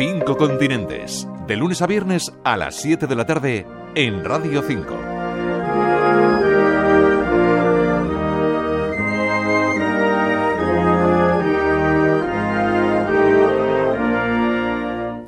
Cinco continentes, de lunes a viernes a las 7 de la tarde en Radio 5.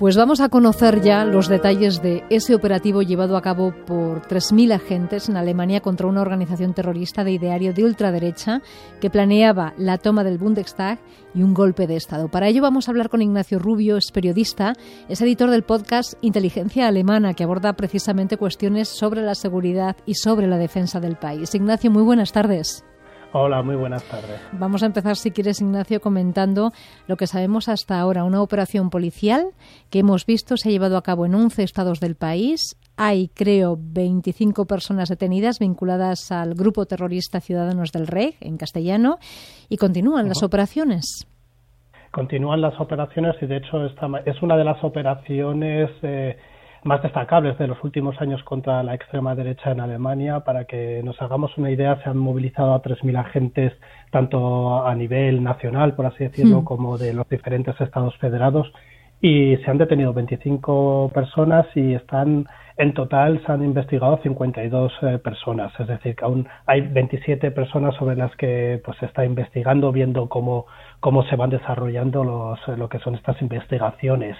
Pues vamos a conocer ya los detalles de ese operativo llevado a cabo por 3.000 agentes en Alemania contra una organización terrorista de ideario de ultraderecha que planeaba la toma del Bundestag y un golpe de Estado. Para ello vamos a hablar con Ignacio Rubio, es periodista, es editor del podcast Inteligencia Alemana, que aborda precisamente cuestiones sobre la seguridad y sobre la defensa del país. Ignacio, muy buenas tardes. Hola, muy buenas tardes. Vamos a empezar, si quieres, Ignacio, comentando lo que sabemos hasta ahora. Una operación policial que hemos visto se ha llevado a cabo en 11 estados del país. Hay, creo, 25 personas detenidas vinculadas al grupo terrorista Ciudadanos del Rey, en castellano, y continúan las operaciones. Continúan las operaciones y, de hecho, esta es una de las operaciones. Eh, más destacables de los últimos años contra la extrema derecha en Alemania. Para que nos hagamos una idea, se han movilizado a 3.000 agentes, tanto a nivel nacional, por así decirlo, hmm. como de los diferentes estados federados. Y se han detenido 25 personas y están, en total, se han investigado 52 eh, personas. Es decir, que aún hay 27 personas sobre las que pues, se está investigando, viendo cómo, cómo se van desarrollando los, lo que son estas investigaciones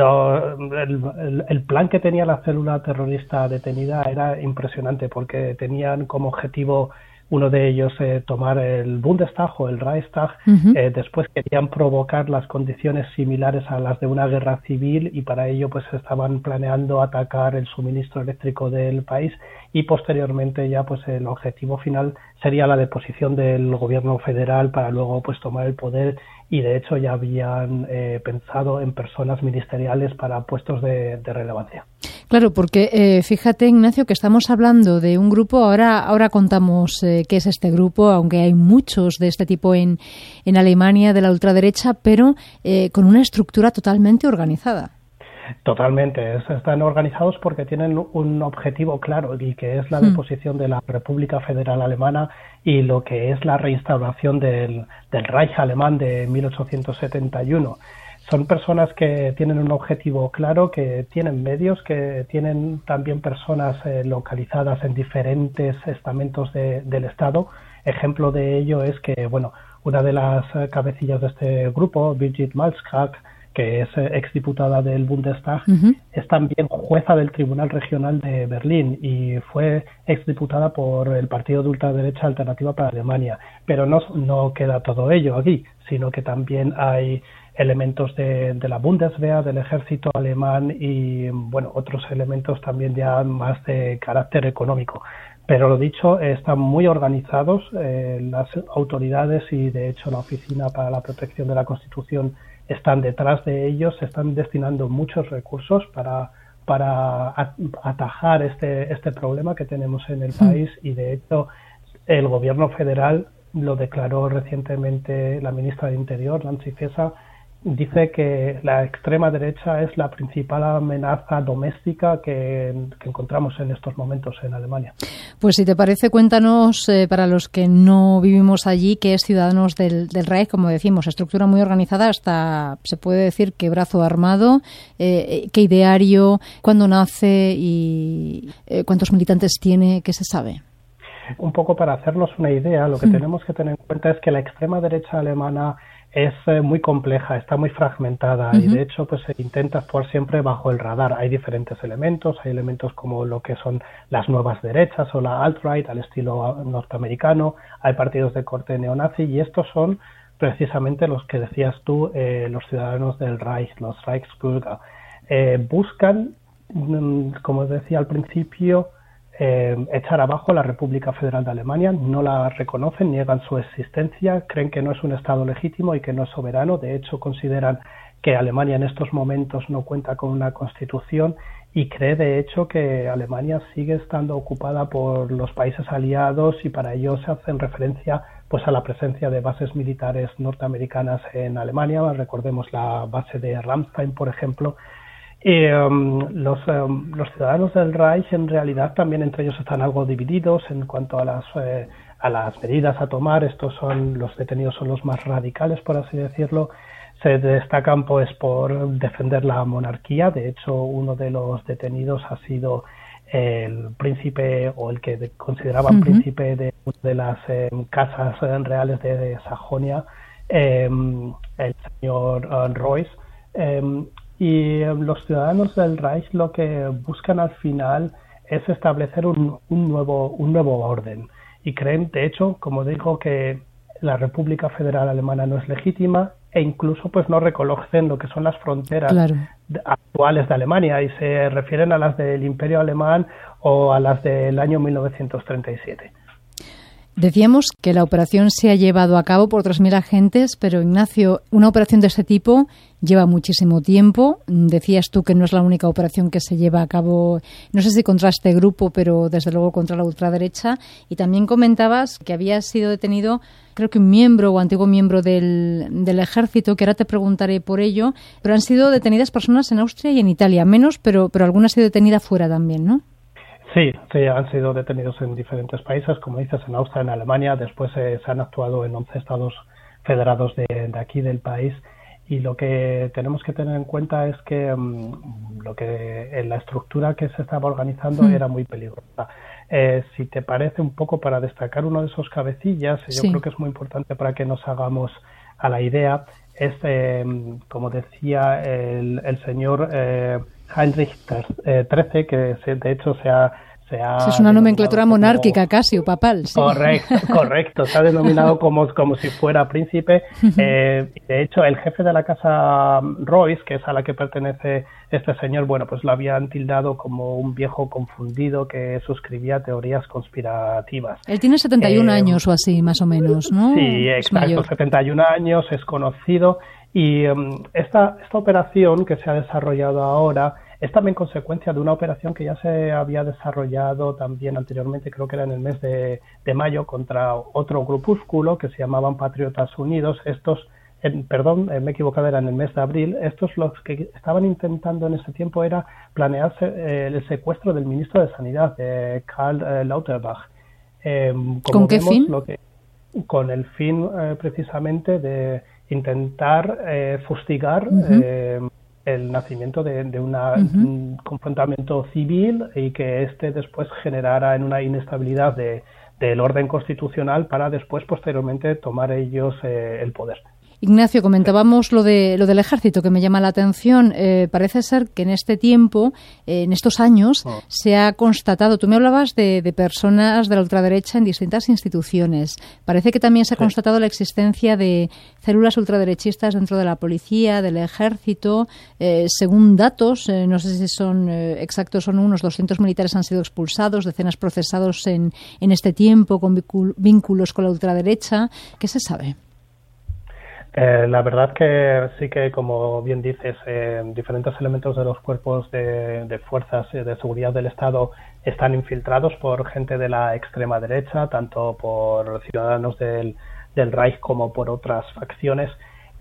el, plan que tenía la célula terrorista detenida era impresionante porque tenían como objetivo uno de ellos eh, tomar el Bundestag o el Reichstag, eh, después querían provocar las condiciones similares a las de una guerra civil y para ello pues estaban planeando atacar el suministro eléctrico del país y posteriormente ya pues el objetivo final sería la deposición del gobierno federal para luego pues tomar el poder y de hecho ya habían eh, pensado en personas ministeriales para puestos de, relevancia. Claro, porque eh, fíjate Ignacio que estamos hablando de un grupo, ahora, ahora contamos eh, qué es este grupo, aunque hay muchos de este tipo en, en Alemania de la ultraderecha, pero con una estructura totalmente organizada. Totalmente, están organizados porque tienen un objetivo claro y que es la hmm. deposición de la República Federal Alemana y lo que es la reinstauración del, Reich alemán de 1871 son personas que tienen un objetivo claro, que tienen medios, que tienen también personas eh, localizadas en diferentes estamentos del Estado. Ejemplo de ello es que, bueno, una de las eh, cabecillas de este grupo, Birgit Malzkrak, que es eh, exdiputada del Bundestag, es también jueza del Tribunal Regional de Berlín y fue exdiputada por el partido de ultraderecha Alternativa para Alemania. Pero no, no queda todo ello aquí, sino que también hay elementos de, de, la Bundeswehr, del ejército alemán y bueno otros elementos también ya más de carácter económico. Pero lo dicho, están muy organizados eh, las autoridades y de hecho la Oficina para la Protección de la Constitución están detrás de ellos, se están destinando muchos recursos para, para atajar este, este problema que tenemos en el país. Y de hecho el gobierno federal lo declaró recientemente la ministra de Interior, Nancy Faeser, dice que la extrema derecha es la principal amenaza doméstica que, encontramos en estos momentos en Alemania. Pues si te parece, cuéntanos eh, para los que no vivimos allí qué es Ciudadanos del, del Reich, como decimos, estructura muy organizada hasta, se puede decir, que brazo armado, eh, qué ideario, cuándo nace y eh, cuántos militantes tiene, qué se sabe. Un poco para hacernos una idea, lo que hmm. tenemos que tener en cuenta es que la extrema derecha alemana es eh, muy compleja, está muy fragmentada y de hecho pues se intenta actuar siempre bajo el radar. Hay diferentes elementos, hay elementos como lo que son las nuevas derechas o la alt-right al estilo norteamericano, hay partidos de corte neonazi y estos son precisamente los que decías tú, eh, los ciudadanos del Reich, los Reichsbürger. Eh, buscan, mm, como decía al principio, eh, echar abajo la República Federal de Alemania, no la reconocen, niegan su existencia, creen que no es un Estado legítimo y que no es soberano, de hecho consideran que Alemania en estos momentos no cuenta con una constitución y cree de hecho que Alemania sigue estando ocupada por los países aliados y para ello se hacen referencia pues a la presencia de bases militares norteamericanas en Alemania, recordemos la base de Ramstein por ejemplo, Um, los, um, los, ciudadanos del Reich en realidad también entre ellos están algo divididos en cuanto a las, eh, a las medidas a tomar. Estos son los detenidos son los más radicales, por así decirlo. se destacan pues por defender la monarquía. De hecho, uno de los detenidos ha sido el príncipe o el que consideraban príncipe de, de las eh, casas reales de, Sajonia, em, el señor uh, Royce. Em, y los ciudadanos del Reich lo que buscan al final es establecer un, un, nuevo, un nuevo orden. Y creen, de hecho, como digo, que la República Federal Alemana no es legítima e incluso pues no reconocen lo que son las fronteras actuales de Alemania y se refieren a las del Imperio Alemán o a las del año 1937. Decíamos que la operación se ha llevado a cabo por 3.000 agentes, pero Ignacio, una operación de este tipo lleva muchísimo tiempo. Decías tú que no es la única operación que se lleva a cabo, no sé si contra este grupo, pero desde luego contra la ultraderecha. Y también comentabas que había sido detenido, creo que un miembro o antiguo miembro del, ejército, que ahora te preguntaré por ello, pero han sido detenidas personas en Austria y en Italia, menos, pero, pero alguna ha sido detenida fuera también, ¿no? Sí, sí, han sido detenidos en diferentes países, como dices, en Austria, en Alemania, después eh, se han actuado en 11 estados federados de, aquí del país y lo que tenemos que tener en cuenta es que mm, lo que en la estructura que se estaba organizando hmm. era muy peligrosa. Eh, si te parece un poco para destacar uno de esos cabecillas, yo creo que es muy importante para que nos hagamos a la idea, es, eh, como decía el, el señor Heinrich XIII, que de hecho se ha es una nomenclatura monárquica casi o papal. Correcto, correcto. Se ha denominado como, como si fuera príncipe. Eh, de hecho, el jefe de la casa Royce, que es a la que pertenece este señor, bueno, pues lo habían tildado como un viejo confundido que suscribía teorías conspirativas. Él tiene 71 eh, años o así, más o menos, ¿no? Sí, exacto. 71 años, es conocido. Y em, esta, esta operación que se ha desarrollado ahora es también consecuencia de una operación que ya se había desarrollado también anteriormente, creo que era en el mes de, mayo, contra otro grupúsculo que se llamaban Patriotas Unidos. Estos, perdón, eh, me he equivocado, era en el mes de abril. Estos los que estaban intentando en ese tiempo era planearse eh, el secuestro del ministro de Sanidad, de Karl eh, Lauterbach. Em, ¿Con qué fin? con el fin precisamente de intentar fustigar el nacimiento de, un confrontamiento civil y que este después generara en una inestabilidad de, del orden constitucional para después posteriormente tomar ellos eh, el poder. Ignacio, comentábamos lo, de, lo del ejército que me llama la atención. Eh, parece ser que en este tiempo, eh, en estos años, oh. se ha constatado, tú me hablabas de, personas de la ultraderecha en distintas instituciones. Parece que también se ha constatado la existencia de células ultraderechistas dentro de la policía, del ejército. Eh, según datos, no sé si son exactos, son unos 200 militares han sido expulsados, decenas procesados en, en este tiempo con vínculos con la ultraderecha. ¿Qué se sabe? Eh, la verdad que sí que, como bien dices, eh, diferentes elementos de los cuerpos de, fuerzas de seguridad del Estado están infiltrados por gente de la extrema derecha, tanto por ciudadanos del, del Reich como por otras facciones.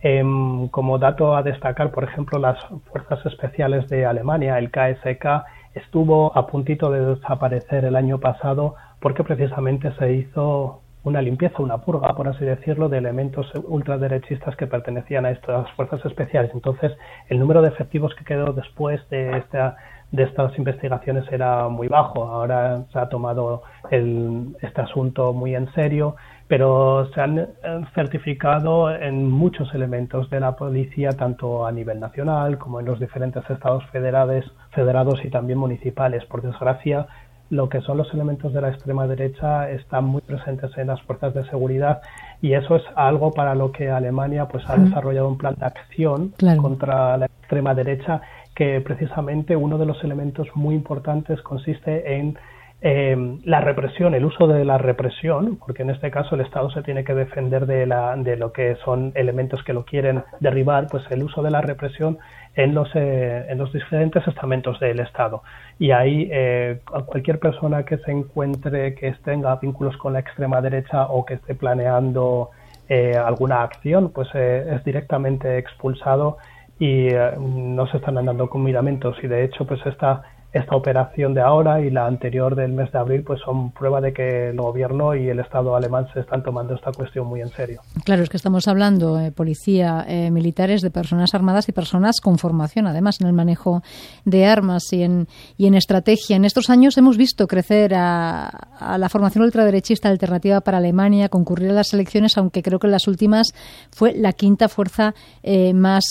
Em, como dato a destacar, por ejemplo, las fuerzas especiales de Alemania, el KSK, estuvo a puntito de desaparecer el año pasado porque precisamente se hizo una limpieza, una purga, por así decirlo, de elementos ultraderechistas que pertenecían a estas fuerzas especiales. Entonces, el número de efectivos que quedó después de esta de estas investigaciones era muy bajo. Ahora se ha tomado este asunto muy en serio, pero se han eh, certificado en muchos elementos de la policía, tanto a nivel nacional como en los diferentes estados federados, federados y también municipales. Por desgracia, lo que son los elementos de la extrema derecha están muy presentes en las fuerzas de seguridad y eso es algo para lo que Alemania pues ha desarrollado un plan de acción contra la extrema derecha que precisamente uno de los elementos muy importantes consiste en eh, la represión, el uso de la represión, porque en este caso el Estado se tiene que defender de, la, de lo que son elementos que lo quieren derribar, pues el uso de la represión en los, eh, en los diferentes estamentos del Estado. Y ahí eh, cualquier persona que se encuentre que tenga vínculos con la extrema derecha o que esté planeando eh, alguna acción, pues es directamente expulsado y no se están andando con miramentos. Y de hecho, pues esta esta operación de ahora y la anterior del mes de abril pues son prueba de que el gobierno y el Estado alemán se están tomando esta cuestión muy en serio. Claro, es que estamos hablando, eh, policía, eh, militares, de personas armadas y personas con formación, además, en el manejo de armas y en, y en estrategia. En estos años hemos visto crecer a, la formación ultraderechista alternativa para Alemania, concurrir a las elecciones, aunque creo que en las últimas fue la quinta fuerza eh, más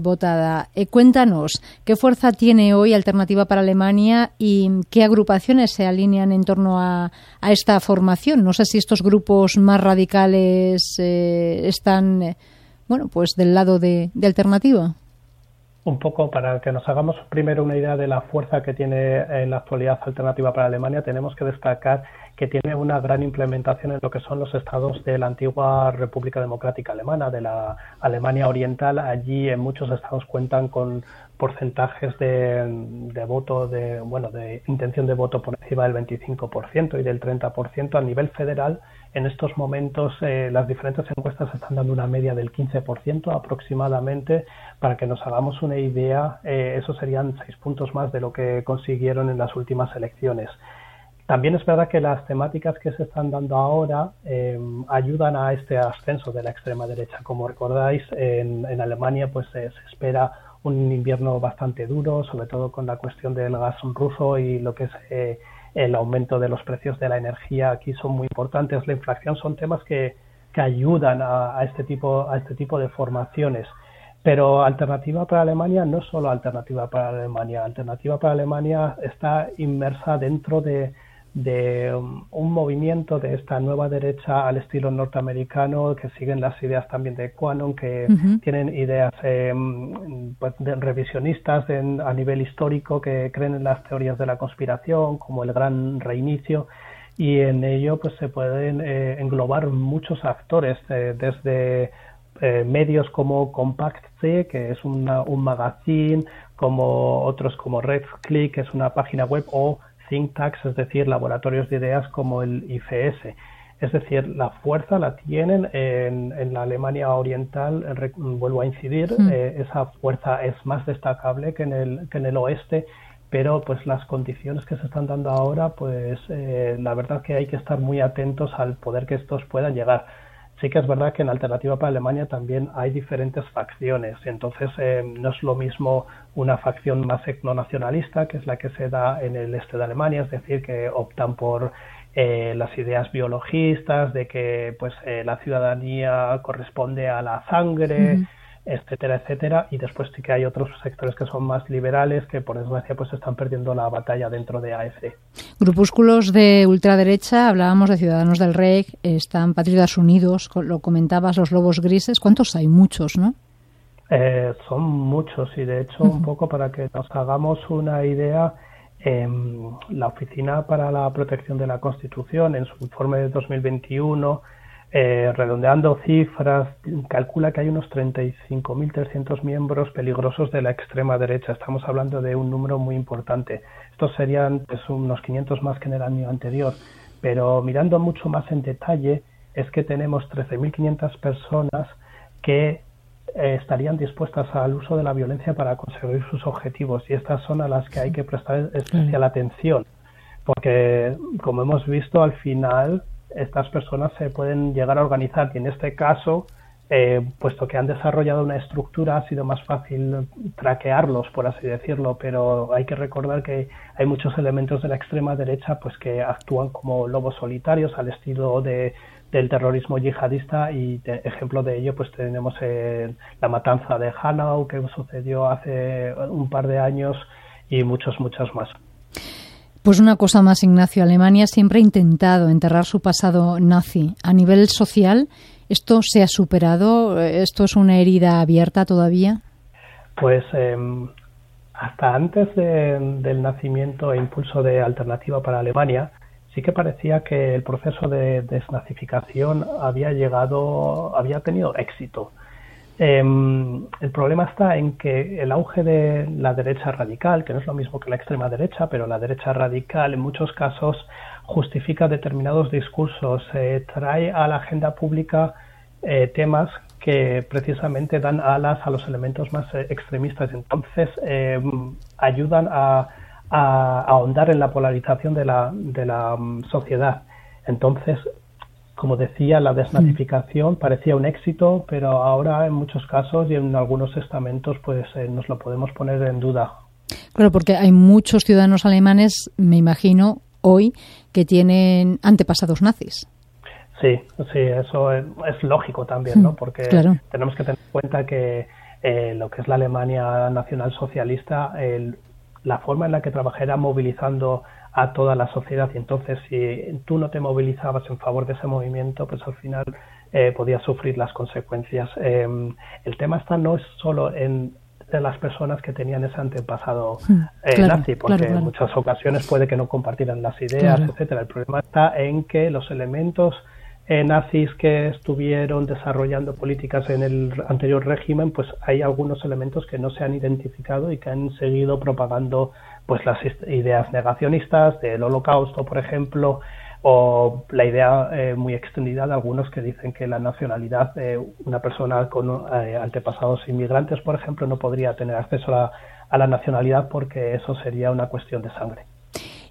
votada. cuéntanos, ¿qué fuerza tiene hoy Alternativa para Alemania? Y qué agrupaciones se alinean en torno a, esta formación. No sé si estos grupos más radicales eh, están, eh, bueno, pues del lado de, de alternativa. Un poco para que nos hagamos primero una idea de la fuerza que tiene en la actualidad Alternativa para Alemania, tenemos que destacar que tiene una gran implementación en lo que son los estados de la antigua República Democrática Alemana, de la Alemania Oriental. Allí en muchos estados cuentan con porcentajes de, voto, de, bueno, de intención de voto por encima del 25% y del 30%. A nivel federal, en estos momentos eh, las diferentes encuestas están dando una media del 15% aproximadamente. Para que nos hagamos una idea, eh, eso serían seis puntos más de lo que consiguieron en las últimas elecciones. También es verdad que las temáticas que se están dando ahora eh, ayudan a este ascenso de la extrema derecha. Como recordáis, en, en Alemania pues se espera un invierno bastante duro, sobre todo con la cuestión del gas ruso y lo que es eh, el aumento de los precios de la energía aquí son muy importantes. La inflación son temas que, que ayudan a, este tipo, a este tipo de formaciones. Pero Alternativa para Alemania no es solo Alternativa para Alemania. Alternativa para Alemania está inmersa dentro de, de um, un movimiento de esta nueva derecha al estilo norteamericano que siguen las ideas también de Quanon, que tienen ideas eh, pues, revisionistas a nivel histórico, que creen en las teorías de la conspiración, como el gran reinicio, y en ello pues se pueden eh, englobar muchos actores, eh, desde medios como Compact C, que es un magazine, como otros como RedClick, que es una página web, o think tanks, es decir, laboratorios de ideas como el IFS. Es decir, la fuerza la tienen en, la Alemania Oriental, vuelvo a incidir, hmm. eh, esa fuerza es más destacable que en el, que en el oeste, pero pues las condiciones que se están dando ahora, pues eh, la verdad que hay que estar muy atentos al poder que estos puedan llegar. Sí que es verdad que en Alternativa para Alemania también hay diferentes facciones, entonces eh, no es lo mismo una facción más etnonacionalista, que es la que se da en el este de Alemania, es decir, que optan por eh, las ideas biologistas, de que pues eh, la ciudadanía corresponde a la sangre, etcétera, etcétera, y después sí que hay otros sectores que son más liberales que por desgracia pues están perdiendo la batalla dentro de AFD. Grupúsculos de ultraderecha, hablábamos de Ciudadanos del Rey, están Patriotas Unidos, lo comentabas, los Lobos Grises, ¿cuántos hay? Muchos, ¿no? Eh, son muchos y de hecho un poco para que nos hagamos una idea, em, la Oficina para la Protección de la Constitución en su informe de 2021 eh, redondeando cifras, calcula que hay unos 35.300 miembros peligrosos de la extrema derecha. Estamos hablando de un número muy importante. Estos serían pues, unos 500 más que en el año anterior. Pero mirando mucho más en detalle, es que tenemos 13.500 personas que eh, estarían dispuestas al uso de la violencia para conseguir sus objetivos. Y estas son a las que hay que prestar especial atención. Porque, como hemos visto, al final estas personas se pueden llegar a organizar. Y en este caso, eh, puesto que han desarrollado una estructura, ha sido más fácil traquearlos, por así decirlo, pero hay que recordar que hay muchos elementos de la extrema derecha pues que actúan como lobos solitarios al estilo de, del terrorismo yihadista. Y ejemplo de ello pues tenemos eh, la matanza de Hanau que sucedió hace un par de años y muchos, muchos más. Pues una cosa más, Ignacio. Alemania siempre ha intentado enterrar su pasado nazi. A nivel social, ¿esto se ha superado? ¿Esto es una herida abierta todavía? Pues em, hasta antes del nacimiento e impulso de Alternativa para Alemania, sí que parecía que el proceso de desnazificación había llegado, había tenido éxito. Em, el problema está en que el auge de la derecha radical, que no es lo mismo que la extrema derecha, pero la derecha radical en muchos casos justifica determinados discursos, eh, trae a la agenda pública eh, temas que precisamente dan alas a los elementos más eh, extremistas. Entonces, em, ayudan a, ahondar en la polarización de la, de la mm, sociedad. Entonces, como decía, la desnazificación parecía un éxito, pero ahora en muchos casos y en algunos estamentos pues eh, nos lo podemos poner en duda. Claro, porque hay muchos ciudadanos alemanes, me imagino, hoy que tienen antepasados nazis. Sí, sí, eso es, lógico también, ¿no? Hmm, porque tenemos que tener en cuenta que eh, lo que es la Alemania nacional socialista, la forma en la que trabajé era movilizando a toda la sociedad y entonces si tú no te movilizabas en favor de ese movimiento, pues al final eh, podías sufrir las consecuencias. Em, el tema está no es solo en de las personas que tenían ese antepasado hmm, eh, nazi, porque en muchas ocasiones puede que no compartieran las ideas, etcétera. El problema está en que los elementos eh, nazis que estuvieron desarrollando políticas en el anterior régimen, pues hay algunos elementos que no se han identificado y que han seguido propagando pues las ideas negacionistas del holocausto, por ejemplo, o la idea eh, muy extendida de algunos que dicen que la nacionalidad de una persona con eh, antepasados inmigrantes, por ejemplo, no podría tener acceso a la, nacionalidad porque eso sería una cuestión de sangre.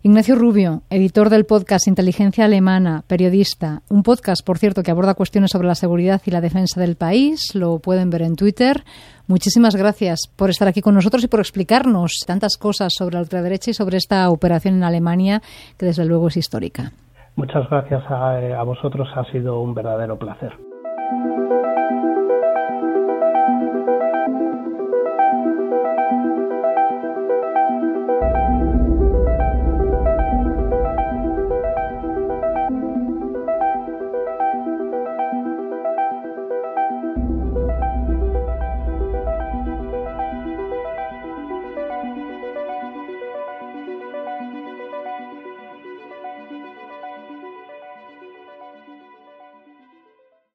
Ignacio Rubio, editor del podcast Inteligencia Alemana, periodista. Un podcast, por cierto, que aborda cuestiones sobre la seguridad y la defensa del país. Lo pueden ver en Twitter. Muchísimas gracias por estar aquí con nosotros y por explicarnos tantas cosas sobre la ultraderecha y sobre esta operación en Alemania, que desde luego es histórica. Muchas gracias a, vosotros, ha sido un verdadero placer.